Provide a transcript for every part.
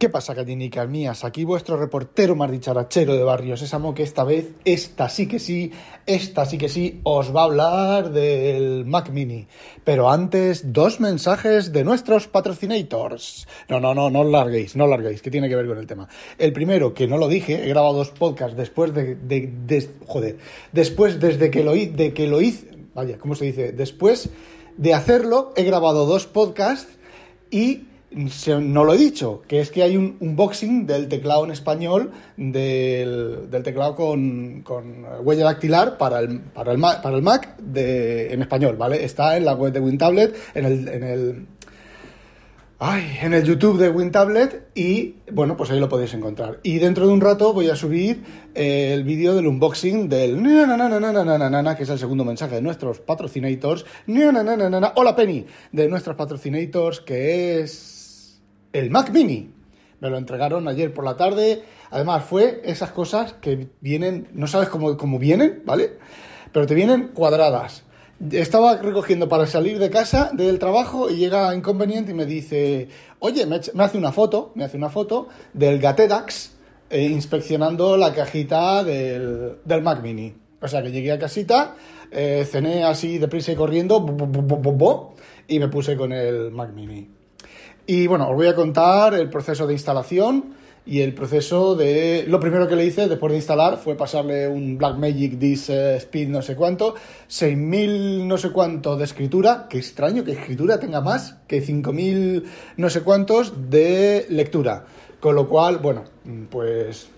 ¿Qué pasa, gallinicas mías? Aquí vuestro reportero más dicharachero de Barrio Sésamo, que esta vez, esta sí que sí, esta sí que sí, os va a hablar del Mac Mini. Pero antes, dos mensajes de nuestros patrocinators. No, no, no, no os larguéis, no os larguéis, que tiene que ver con el tema. El primero, que no lo dije, he grabado dos podcasts después de... de, de joder, después desde que lo, de que lo hice... Vaya, ¿cómo se dice? Después de hacerlo, he grabado dos podcasts y no lo he dicho, que es que hay un unboxing del teclado en español, del, teclado con, huella dactilar para el, para el, Mac, para el Mac de, en español, ¿vale? Está en la web de WinTablet, en el, en el Ay, en el YouTube de WinTablet y bueno, pues ahí lo podéis encontrar. Y dentro de un rato voy a subir eh, el vídeo del unboxing del que es el segundo mensaje de nuestros patrocinators. Hola Penny, de nuestros patrocinators, que es el Mac Mini. Me lo entregaron ayer por la tarde. Además, fue esas cosas que vienen, no sabes cómo, cómo vienen, ¿vale? Pero te vienen cuadradas. Estaba recogiendo para salir de casa, del trabajo, y llega Inconveniente y me dice, oye, me, hace una foto, me hace una foto del Gatedax eh, inspeccionando la cajita del, del, Mac Mini. O sea que llegué a casita, eh, cené así deprisa y corriendo, y me puse con el Mac Mini. Y bueno, os voy a contar el proceso de instalación y el proceso de... Lo primero que le hice después de instalar fue pasarle un Blackmagic Disk eh, Speed no sé cuánto, 6000 no sé cuánto de escritura, qué extraño que escritura tenga más que 5000 no sé cuántos de lectura. Con lo cual, bueno, pues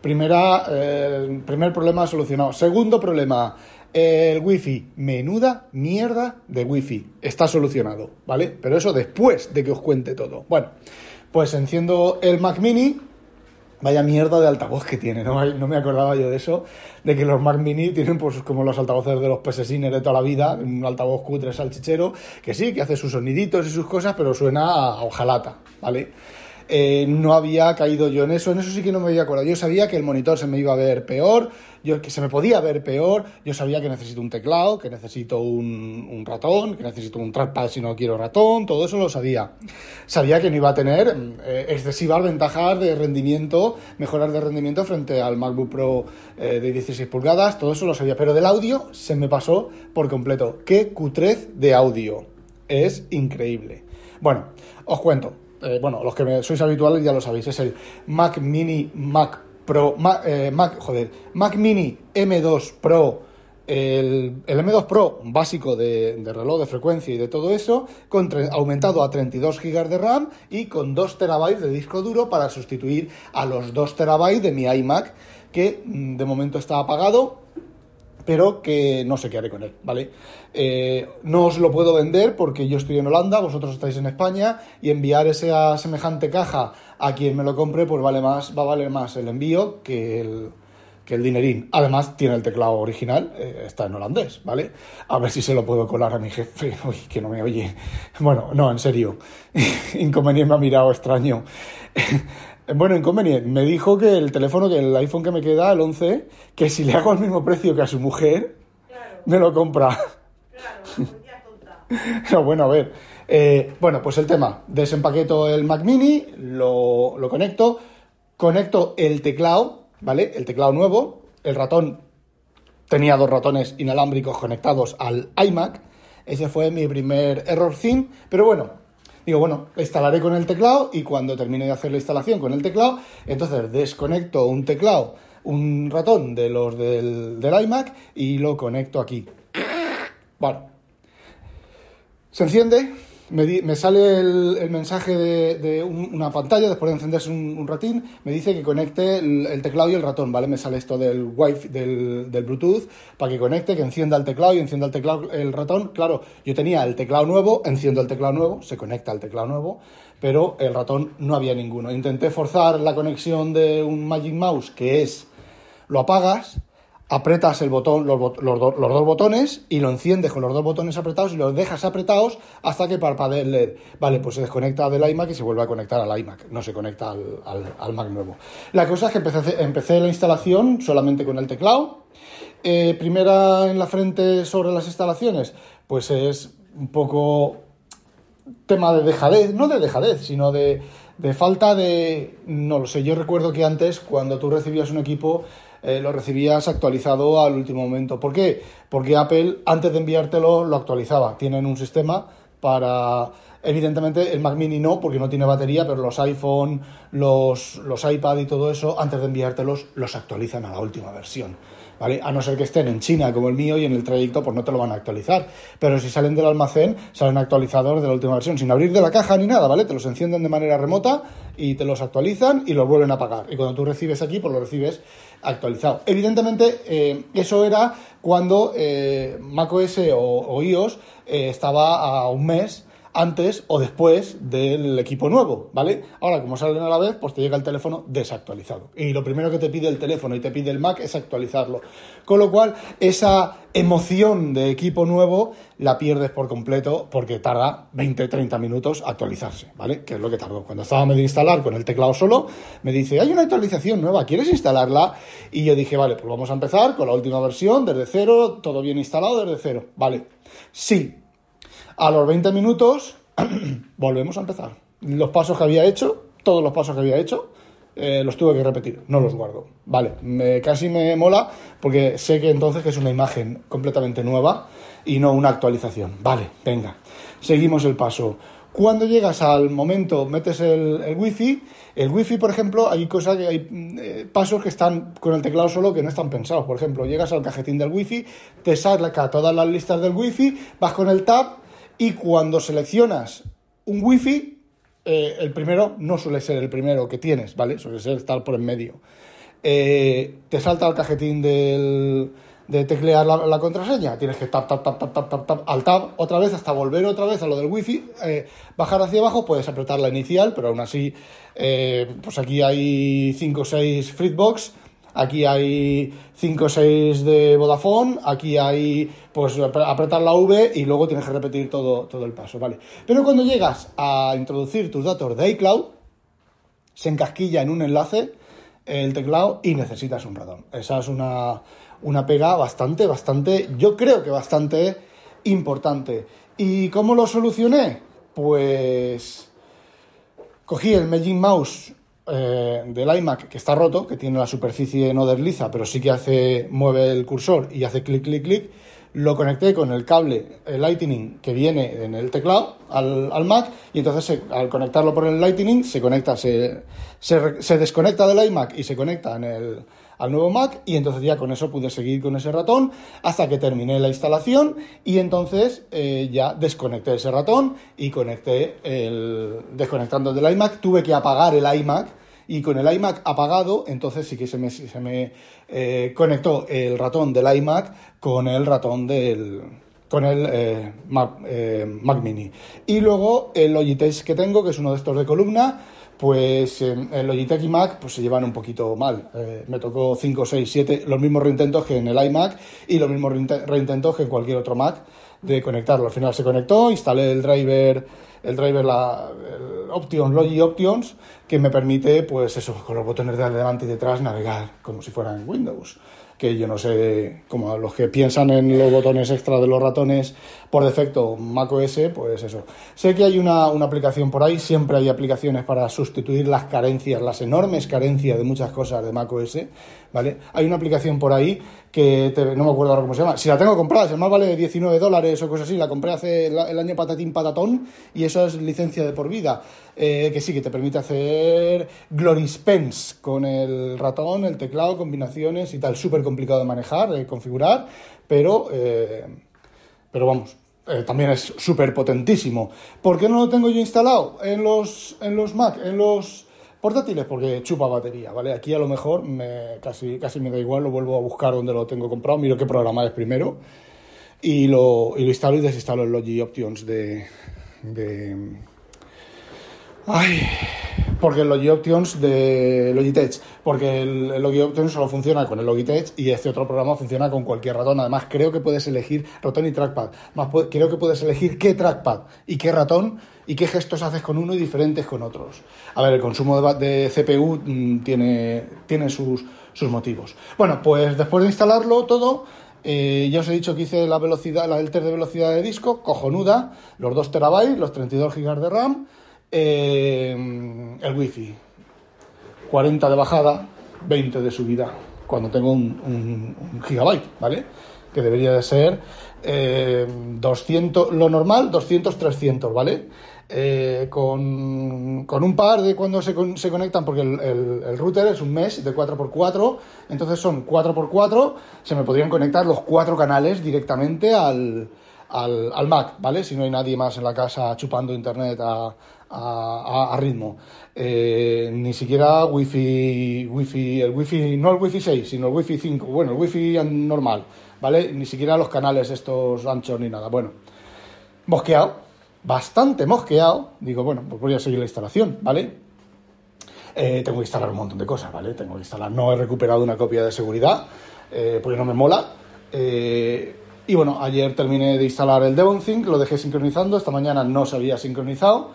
primera, eh, primer problema solucionado. Segundo problema, el wifi, menuda mierda de wifi. Está solucionado, ¿vale? Pero eso después de que os cuente todo. Bueno, pues enciendo el Mac Mini. Vaya mierda de altavoz que tiene, ¿no? no me acordaba yo de eso, de que los Mac Mini tienen pues como los altavoces de los PSSiner de toda la vida, un altavoz cutre salchichero, que sí, que hace sus soniditos y sus cosas, pero suena a hojalata, ¿vale? Eh, no había caído yo en eso, en eso sí que no me había acordado. Yo sabía que el monitor se me iba a ver peor, yo, que se me podía ver peor, yo sabía que necesito un teclado, que necesito un, ratón, que necesito un trackpad si no quiero ratón, todo eso lo sabía. Sabía que no iba a tener eh, excesivas ventajas de rendimiento, mejoras de rendimiento frente al MacBook Pro eh, de 16 pulgadas, todo eso lo sabía, pero del audio se me pasó por completo. Qué cutrez de audio, es increíble. Bueno, os cuento. Eh, bueno, los que sois habituales ya lo sabéis, es el Mac Mini Mac Pro, eh, Mac, joder, Mac Mini M2 Pro, el, M2 Pro básico de, reloj de frecuencia y de todo eso, con aumentado a 32 GB de RAM y con 2 TB de disco duro para sustituir a los 2 TB de mi iMac, que mm, de momento está apagado pero que no sé qué haré con él, ¿vale? Eh, no os lo puedo vender porque yo estoy en Holanda, vosotros estáis en España, y enviar esa semejante caja a quien me lo compre, pues vale más, va a valer más el envío que el, que el dinerín. Además, tiene el teclado original, eh, está en holandés, ¿vale? A ver si se lo puedo colar a mi jefe, uy, que no me oye. Bueno, no, en serio, inconveniente me ha mirado extraño. Bueno, inconveniente. Me dijo que el teléfono, que el iPhone que me queda, el 11, que si le hago el mismo precio que a su mujer, me lo compra. Claro, bueno, a ver. Eh, bueno, pues el tema. Desempaqueto el Mac Mini, lo, lo conecto, conecto el teclado, ¿vale? El teclado nuevo, el ratón. Tenía dos ratones inalámbricos conectados al iMac. Ese fue mi primer error thing. Pero bueno, Digo, bueno, instalaré con el teclado y cuando termine de hacer la instalación con el teclado, entonces desconecto un teclado, un ratón de los del, del iMac y lo conecto aquí. Bueno, se enciende, me, sale el, mensaje de, una pantalla, después de encenderse un, ratín, me dice que conecte el, teclado y el ratón, ¿vale? Me sale esto del Wi-Fi, del, del, Bluetooth, para que conecte, que encienda el teclado y encienda el teclado, el ratón. Claro, yo tenía el teclado nuevo, enciendo el teclado nuevo, se conecta al teclado nuevo, pero el ratón no había ninguno. Intenté forzar la conexión de un Magic Mouse, que es, lo apagas, apretas el botón, los, dos botones y lo enciendes con los dos botones apretados y los dejas apretados hasta que parpadee el LED. Vale, pues se desconecta del iMac y se vuelve a conectar al iMac, no se conecta al, Mac nuevo. La cosa es que empecé, empecé la instalación solamente con el teclado. Eh, primera en la frente sobre las instalaciones, pues es un poco tema de dejadez, no de dejadez, sino de de falta de... No lo sé, yo recuerdo que antes cuando tú recibías un equipo eh, lo recibías actualizado al último momento. ¿Por qué? Porque Apple antes de enviártelo lo actualizaba. Tienen un sistema para... Evidentemente el Mac Mini no, porque no tiene batería, pero los iPhone, los, los iPad y todo eso, antes de enviártelos, los actualizan a la última versión. ¿Vale? A no ser que estén en China como el mío y en el trayecto pues no te lo van a actualizar. Pero si salen del almacén, salen actualizadores de la última versión, sin abrir de la caja ni nada, ¿vale? Te los encienden de manera remota y te los actualizan y los vuelven a pagar. Y cuando tú recibes aquí, pues lo recibes actualizado. Evidentemente, eh, eso era cuando eh, macOS o, o iOS eh, estaba a un mes antes o después del equipo nuevo, ¿vale? Ahora, como salen a la vez, pues te llega el teléfono desactualizado. Y lo primero que te pide el teléfono y te pide el Mac es actualizarlo. Con lo cual, esa emoción de equipo nuevo la pierdes por completo porque tarda 20-30 minutos actualizarse, ¿vale? Que es lo que tardó. Cuando estaba medio instalar con el teclado solo, me dice, hay una actualización nueva, ¿quieres instalarla? Y yo dije, vale, pues vamos a empezar con la última versión, desde cero, todo bien instalado desde cero, ¿vale? Sí, a los 20 minutos volvemos a empezar. Los pasos que había hecho, todos los pasos que había hecho, eh, los tuve que repetir, no los guardo. Vale, me, casi me mola porque sé que entonces que es una imagen completamente nueva y no una actualización. Vale, venga, seguimos el paso. Cuando llegas al momento, metes el, el wifi, el wifi, por ejemplo, hay cosas que hay eh, pasos que están con el teclado solo que no están pensados. Por ejemplo, llegas al cajetín del wifi, te saca todas las listas del wifi, vas con el tab y cuando seleccionas un wifi, eh, el primero no suele ser el primero que tienes, ¿vale? Suele ser estar por en medio. Eh, te salta el cajetín del, de teclear la, contraseña, tienes que tap, tap, tap, tap, tap, tap, tap, al tab otra vez hasta volver otra vez a lo del wifi, eh, bajar hacia abajo, puedes apretar la inicial, pero aún así, pues aquí hay 5 o 6 Freebox, Aquí hay 5 o 6 de Vodafone, aquí hay pues apretar la V y luego tienes que repetir todo, todo el paso, ¿vale? Pero cuando llegas a introducir tus datos de iCloud, se encasquilla en un enlace el teclado y necesitas un ratón. Esa es una, una pega bastante, bastante, yo creo que bastante importante. ¿Y cómo lo solucioné? Pues cogí el Magic Mouse eh, del iMac que está roto, que tiene la superficie no desliza, pero sí que hace, mueve el cursor y hace clic, clic, clic, lo conecté con el cable Lightning que viene en el teclado al, Mac y entonces al conectarlo por el Lightning se conecta, se, se, desconecta del iMac y se conecta en el, al nuevo Mac y entonces ya con eso pude seguir con ese ratón hasta que terminé la instalación y entonces eh, ya desconecté ese ratón y conecté el desconectando del iMac tuve que apagar el iMac y con el iMac apagado, entonces sí que se me, se me eh, conectó el ratón del iMac con el ratón del con el eh, eh, Mac, Mini. Y luego el Logitech que tengo, que es uno de estos de columna, pues el Logitech y Mac pues se llevan un poquito mal. me tocó 5, 6, 7, los mismos reintentos que en el iMac y los mismos reintentos que en cualquier otro Mac de conectarlo. Al final se conectó, instalé el driver el driver, la, el Options, Logi Options, que me permite, pues eso, con los botones de adelante y detrás navegar como si fuera en Windows que yo no sé, como los que piensan en los botones extra de los ratones por defecto macOS, pues eso. Sé que hay una, aplicación por ahí, siempre hay aplicaciones para sustituir las carencias, las enormes carencias de muchas cosas de macOS, ¿vale? Hay una aplicación por ahí que no me acuerdo ahora cómo se llama. Si la tengo comprada, se más vale 19 dólares o cosas así, la compré hace el año patatín patatón y eso es licencia de por vida. Eh, que sí, que te permite hacer Glory Spence con el ratón, el teclado, combinaciones y tal. Súper complicado de manejar, de configurar, pero, eh, pero vamos, eh, también es súper potentísimo. ¿Por qué no lo tengo yo instalado en los, en los Mac, en los portátiles? Porque chupa batería, ¿vale? Aquí a lo mejor me, casi, casi me da igual, lo vuelvo a buscar donde lo tengo comprado, miro qué programa es primero y lo, y lo instalo y desinstalo el Logi Options de, de Ay, porque el Logi Options de Logitech, porque el, Logi Options solo funciona con el Logitech y este otro programa funciona con cualquier ratón. Además, creo que puedes elegir ratón y trackpad. Más creo que puedes elegir qué trackpad y qué ratón y qué gestos haces con uno y diferentes con otros. A ver, el consumo de, CPU mm, tiene, tiene sus, sus motivos. Bueno, pues después de instalarlo todo, eh, ya os he dicho que hice la velocidad, la del test de velocidad de disco, cojonuda, los 2 terabytes, los 32 GB de RAM Eh, el wifi, 40 de bajada, 20 de subida, cuando tengo un, un- un gigabyte, ¿vale? Que debería de ser eh, 200, lo normal, 200, 300, ¿vale? Eh, con, con un par de cuando se, se conectan, porque el, el- el router es un mesh de 4x4, entonces son 4x4, se me podrían conectar los cuatro canales directamente al, al, al Mac, ¿vale? Si no hay nadie más en la casa chupando internet a, a- ritmo. Eh, ni siquiera wifi, wifi, el wifi, no el wifi 6, sino el wifi 5, bueno, el wifi normal, ¿vale? Ni siquiera los canales estos anchos ni nada. Bueno, mosqueado, bastante mosqueado. Digo, bueno, pues voy a seguir la instalación, ¿vale? Eh, tengo que instalar un montón de cosas, ¿vale? Tengo que instalar, no he recuperado una copia de seguridad, eh, porque no me mola. Y bueno, ayer terminé de instalar el DevonThink, lo dejé sincronizando, esta mañana no se había sincronizado,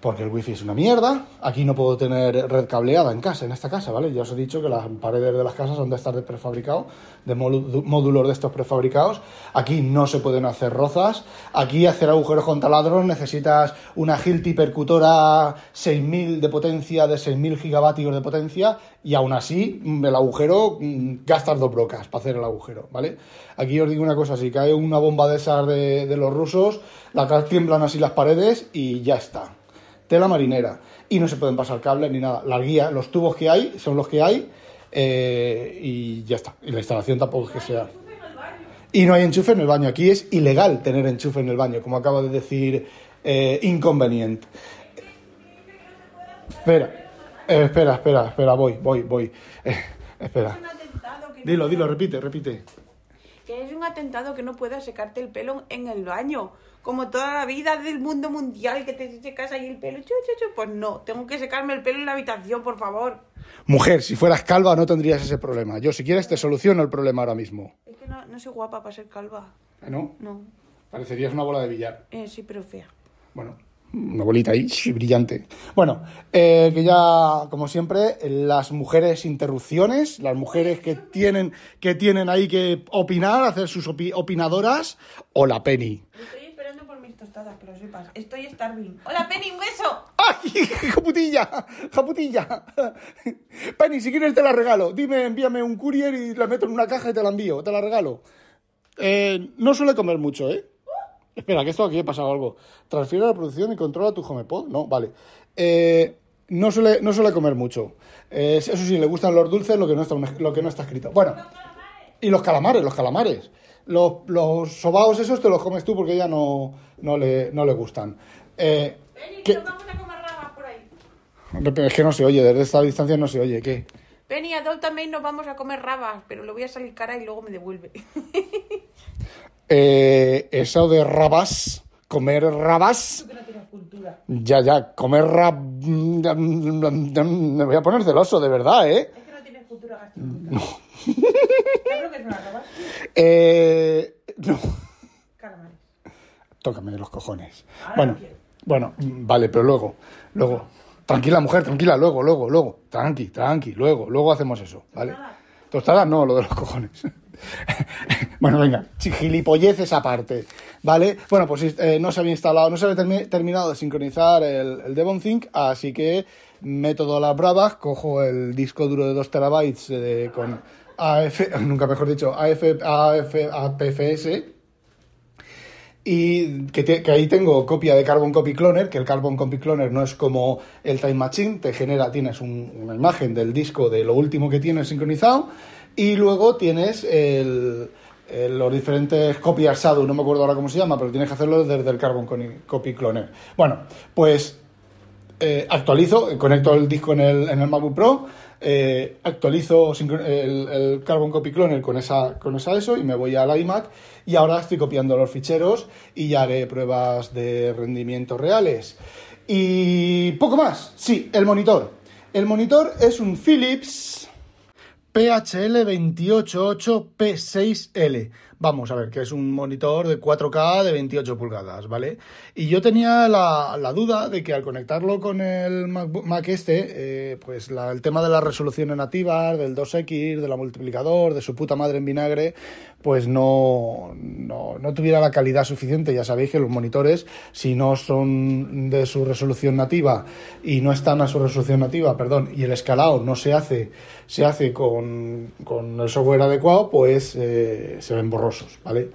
porque el wifi es una mierda. Aquí no puedo tener red cableada en casa, en esta casa, ¿vale? Ya os he dicho que las paredes de las casas son de estas de prefabricado, de módu- módulos de estos prefabricados. Aquí no se pueden hacer rozas. Aquí hacer agujeros con taladros necesitas una Hilti percutora 6000 de potencia, de 6000 gigavatios de potencia, y aún así mm, el agujero mm, gastas dos brocas para hacer el agujero, ¿vale? Aquí os digo una cosa, si cae una bomba de esas de, de los rusos, la tiemblan así las paredes y ya está tela marinera y no se pueden pasar cables ni nada. La guía, los tubos que hay son los que hay eh, y ya está. Y la instalación tampoco es que sea. Y no hay enchufe en el baño. Aquí es ilegal tener enchufe en el baño, como acaba de decir eh, Inconvenient. Espera, eh, espera, espera, espera, voy, voy, voy. Eh, espera. Dilo, dilo, repite, repite. Que es un atentado que no puedas secarte el pelo en el baño. Como toda la vida del mundo mundial que te secas ahí el pelo. Pues no, tengo que secarme el pelo en la habitación, por favor. Mujer, si fueras calva no tendrías ese problema. Yo, si quieres, te soluciono el problema ahora mismo. Es que no, no soy guapa para ser calva. ¿Eh, ¿No? No, Parecerías una bola de billar. eh, sí, pero fea. Bueno, una bolita ahí, brillante. Bueno, eh, que ya, como siempre, las mujeres interrupciones, las mujeres que tienen, que tienen ahí que opinar, hacer sus opi- opinadoras, o la Penny. Estoy esperando por mis tostadas, que lo sepas. Estoy starving. ¡Hola, Penny, un beso! ¡Ay, japutilla! ¡Japutilla! Penny, si quieres te la regalo. Dime, envíame un courier y la meto en una caja y te la envío. Te la regalo. Eh, no suele comer mucho, ¿eh? Espera, que esto aquí ha pasado algo. Transfiere la producción y controla tu HomePod. No, vale. Eh, no, suele, no suele comer mucho. Eh, eso sí, le gustan los dulces, lo que no está, lo que no está escrito. Bueno, y los calamares, los calamares. Los, los sobaos esos te los comes tú porque ya no, no, le, no le gustan. Eh, Penny, nos vamos a comer rabas por ahí. Es que no se oye, desde esta distancia no se oye. ¿Qué? Penny, Adol también nos vamos a comer rabas, pero le voy a salir cara y luego me devuelve. Eh, eso de rabas, comer rabas. que cultura. Ya, ya, comer rab... Me voy a poner celoso, de verdad, ¿eh? Es que no tienes cultura gastronómica. No. ¿Sabes lo que es una raba? Eh... No, tócame los cojones. Ahora Bueno, bueno, vale, pero luego, luego. Tranquila, mujer, tranquila, luego, luego, luego. Tranqui, tranqui, luego, luego hacemos eso, ¿vale? Tostadas no, lo de los cojones. bueno, venga, gilipolleces aparte, ¿vale? Bueno, pues eh, no se había instalado, no se había termi- terminado de sincronizar el, el DevonThink, así que método a las bravas, cojo el disco duro de 2 terabytes eh, con AF, nunca mejor dicho, AF, AF, APFS, y que, te- que ahí tengo copia de Carbon Copy Cloner, que el Carbon Copy Cloner no es como el Time Machine, te genera, tienes un- una imagen del disco de lo último que tienes sincronizado y luego tienes el, el- los diferentes copias shadow, no me acuerdo ahora cómo se llama, pero tienes que hacerlo desde el Carbon Copy Cloner. Bueno, pues eh, actualizo, conecto el disco en el, en el MacBook Pro, eh, actualizo el, Carbon Copy Cloner con esa, con esa eso y me voy al iMac y ahora estoy copiando los ficheros y ya haré pruebas de rendimiento reales. Y poco más, sí, el monitor. El monitor es un Philips PHL 288P6L, Vamos a ver, que es un monitor de 4K de 28 pulgadas, ¿vale? Y yo tenía la, duda de que al conectarlo con el Mac, Mac este, eh, pues el tema de las resoluciones nativas, del 2X, de la multiplicador, de su puta madre en vinagre, pues no, no, no tuviera la calidad suficiente. Ya sabéis que los monitores, si no son de su resolución nativa y no están a su resolución nativa, perdón, y el escalado no se hace, se hace con, con el software adecuado, pues eh, se ven borrosos, ¿vale?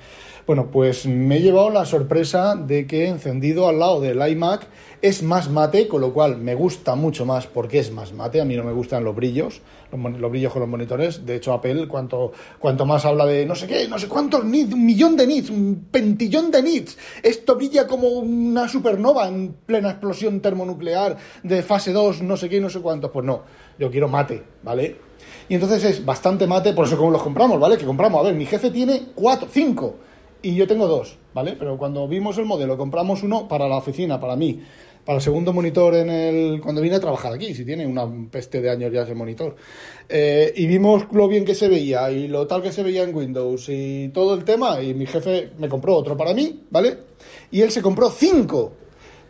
Bueno, pues me he llevado la sorpresa de que encendido al lado del iMac es más mate, con lo cual me gusta mucho más porque es más mate. A mí no me gustan los brillos, los, brillos con los monitores. De hecho, Apple, cuanto, cuanto más habla de no sé qué, no sé cuántos nits, un millón de nits, un pentillón de nits, esto brilla como una supernova en plena explosión termonuclear de fase 2, no sé qué, no sé cuántos. Pues no, yo quiero mate, ¿vale? Y entonces es bastante mate, por eso como los compramos, ¿vale? Que compramos, a ver, mi jefe tiene cuatro, cinco, y yo tengo dos, ¿vale? Pero cuando vimos el modelo, compramos uno para la oficina, para mí, para el segundo monitor en el cuando vine a trabajar aquí, si tiene una peste de años ya ese monitor. Eh, y vimos lo bien que se veía y lo tal que se veía en Windows y todo el tema, y mi jefe me compró otro para mí, ¿vale? Y él se compró cinco.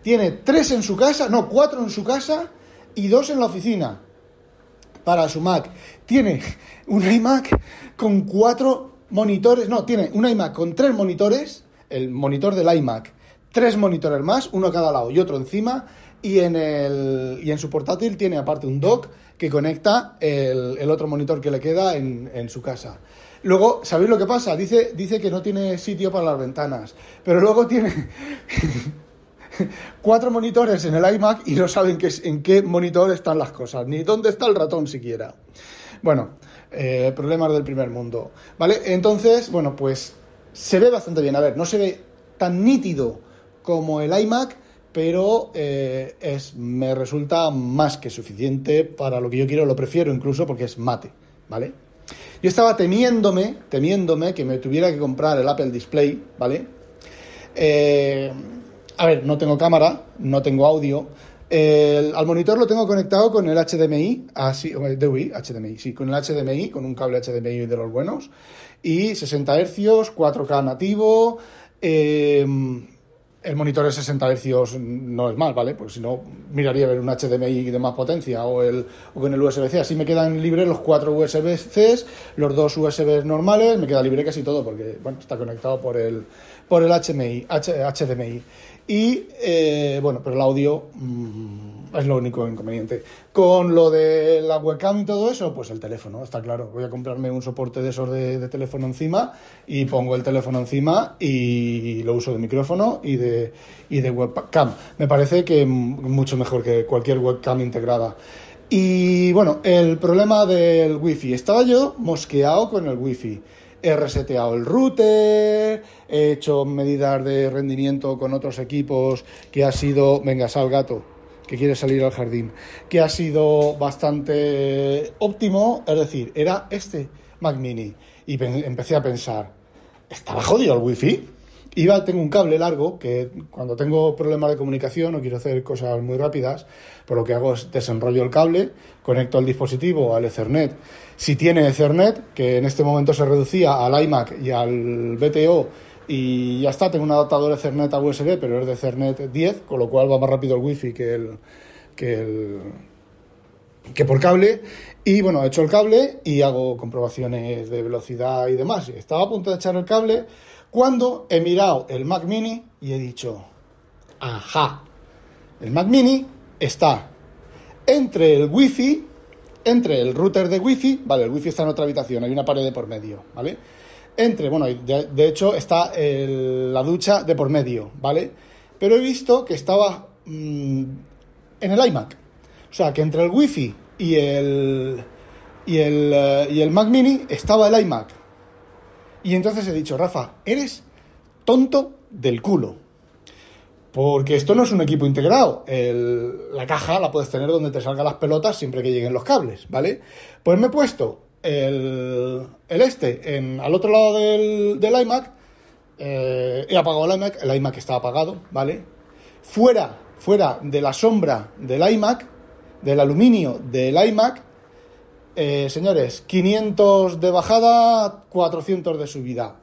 Tiene tres en su casa, no, cuatro en su casa y dos en la oficina para su Mac. Tiene un iMac con cuatro monitores, no, tiene un iMac con tres monitores, el monitor del iMac, tres monitores más, uno a cada lado y otro encima, y en, el, y en su portátil tiene aparte un dock que conecta el, el otro monitor que le queda en, su casa. Luego, ¿sabéis lo que pasa? Dice, dice que no tiene sitio para las ventanas, pero luego tiene cuatro monitores en el iMac y no saben qué, en qué monitor están las cosas, ni dónde está el ratón siquiera. Bueno, eh, problemas del primer mundo. ¿Vale? Entonces, bueno, pues se ve bastante bien. A ver, no se ve tan nítido como el iMac, pero eh, es, me resulta más que suficiente para lo que yo quiero, lo prefiero incluso porque es mate, ¿vale? Yo estaba temiéndome, temiéndome que me tuviera que comprar el Apple Display, ¿vale? Eh, a ver, no tengo cámara, no tengo audio. El- al monitor lo tengo conectado con el HDMI, así, el DVI, HDMI, sí, con el HDMI, con un cable HDMI de los buenos, y 60 Hz, 4K nativo, eh, el monitor de 60 Hz no es mal, ¿vale? Porque si no, miraría ver un HDMI de más potencia o, el, o con el USB-C. Así me quedan libres los cuatro USB-Cs, los dos USB normales, me queda libre casi todo porque, bueno, está conectado por el, por el HMI, HDMI. Y, eh, bueno, pero el audio mm, es lo único inconveniente. Con lo de la webcam y todo eso, pues el teléfono, está claro. Voy a comprarme un soporte de esos de, de teléfono encima y pongo el teléfono encima y lo uso de micrófono y de, y de webcam. Me parece que mucho mejor que cualquier webcam integrada. Y bueno, el problema del wifi. Estaba yo mosqueado con el wifi. He reseteado el router, he hecho medidas de rendimiento con otros equipos que ha sido, venga, sal gato, que quiere salir al jardín, que ha sido bastante óptimo, es decir, era este Mac Mini. Y empecé a pensar, ¿estaba jodido el wifi? Iba, tengo un cable largo que cuando tengo problemas de comunicación o quiero hacer cosas muy rápidas, pues lo que hago es desenrollo el cable, conecto el dispositivo al Ethernet. Si tiene Ethernet, que en este momento se reducía al iMac y al BTO, y ya está, tengo un adaptador Ethernet a USB, pero es de Ethernet 10, con lo cual va más rápido el wifi que el, que el, que por cable. Y bueno, he hecho el cable y hago comprobaciones de velocidad y demás. Estaba a punto de echar el cable cuando he mirado el Mac Mini y he dicho, ajá, el Mac Mini está entre el Wi-Fi, entre el router de Wi-Fi, vale, el Wi-Fi está en otra habitación, hay una pared de por medio, ¿vale? Entre, bueno, de, hecho está la ducha de por medio, ¿vale? Pero he visto que estaba mm, en el iMac. O sea, que entre el Wi-Fi y el, y el, eh, y el Mac Mini estaba el iMac. Y entonces he dicho, Rafa, eres tonto del culo. Porque esto no es un equipo integrado. La caja la puedes tener donde te salgan las pelotas siempre que lleguen los cables, ¿vale? Pues me he puesto el, este en, al otro lado del, del iMac. eh, he apagado el iMac, el iMac está apagado, ¿vale? Fuera, fuera de la sombra del iMac, del aluminio del iMac, eh, señores, 500 de bajada, 400 de subida.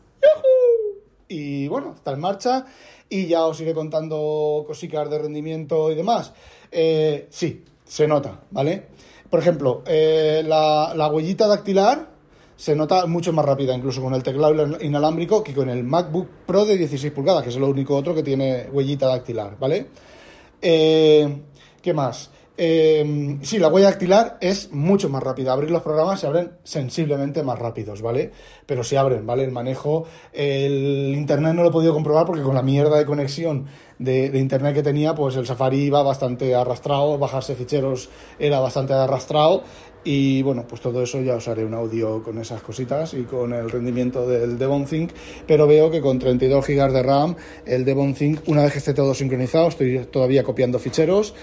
Y bueno, está en marcha y ya os iré contando cositas de rendimiento y demás. Eh, sí, se nota, ¿vale? Por ejemplo, eh, la, la huellita dactilar se nota mucho más rápida, incluso con el teclado inalámbrico, que con el MacBook Pro de 16 pulgadas, que es lo único otro que tiene huellita dactilar, ¿vale? Eh, ¿Qué más? Eh, sí, la huella dactilar es mucho más rápida. Abrir los programas se abren sensiblemente más rápidos, ¿vale? Pero se abren, ¿vale? El manejo, el internet no lo he podido comprobar porque con la mierda de conexión de, internet que tenía, pues el Safari iba bastante arrastrado, bajarse ficheros era bastante arrastrado y bueno, pues todo eso ya os haré un audio con esas cositas y con el rendimiento del Devon Think, pero veo que con 32 GB de RAM, el Devon Think, una vez que esté todo sincronizado, estoy todavía copiando ficheros,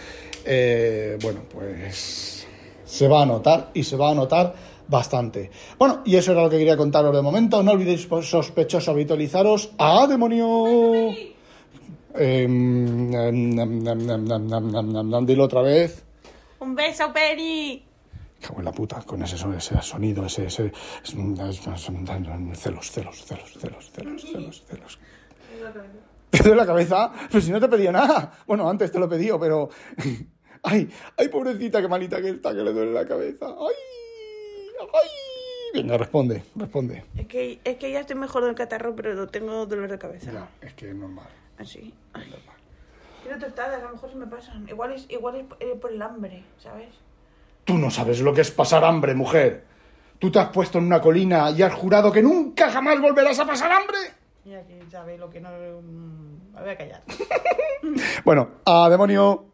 eh, bueno, pues se va a notar y se va a notar bastante. Bueno, y eso era lo que quería contaros de momento. No olvidéis, pues, sospechosos, habitualizaros. ¡Ah, demonio! Eh, dilo otra vez. Un beso, Penny. Cago en la puta, con ese, son- ese sonido, ese, ese, es- es- celos, celos, celos, celos, celos, celos, celos. ¿Te duele la cabeza? Pero si no te pedía nada. Bueno, antes te lo pedí, pero... Ay, ay, pobrecita, qué malita que está, que le duele la cabeza. Ay, ay. Venga, responde, responde. Es que, es que ya estoy mejor del catarro, pero no tengo dolor de cabeza. Ya, es que es normal. Así. Ay. Quiero tostadas, a lo mejor se me pasan. Igual es, igual es eh, por el hambre, ¿sabes? Tú no sabes lo que es pasar hambre, mujer. Tú te has puesto en una colina y has jurado que nunca jamás volverás a pasar hambre. Ya que sabe lo que no... mm, Me voy a callar. Bueno, a demonio.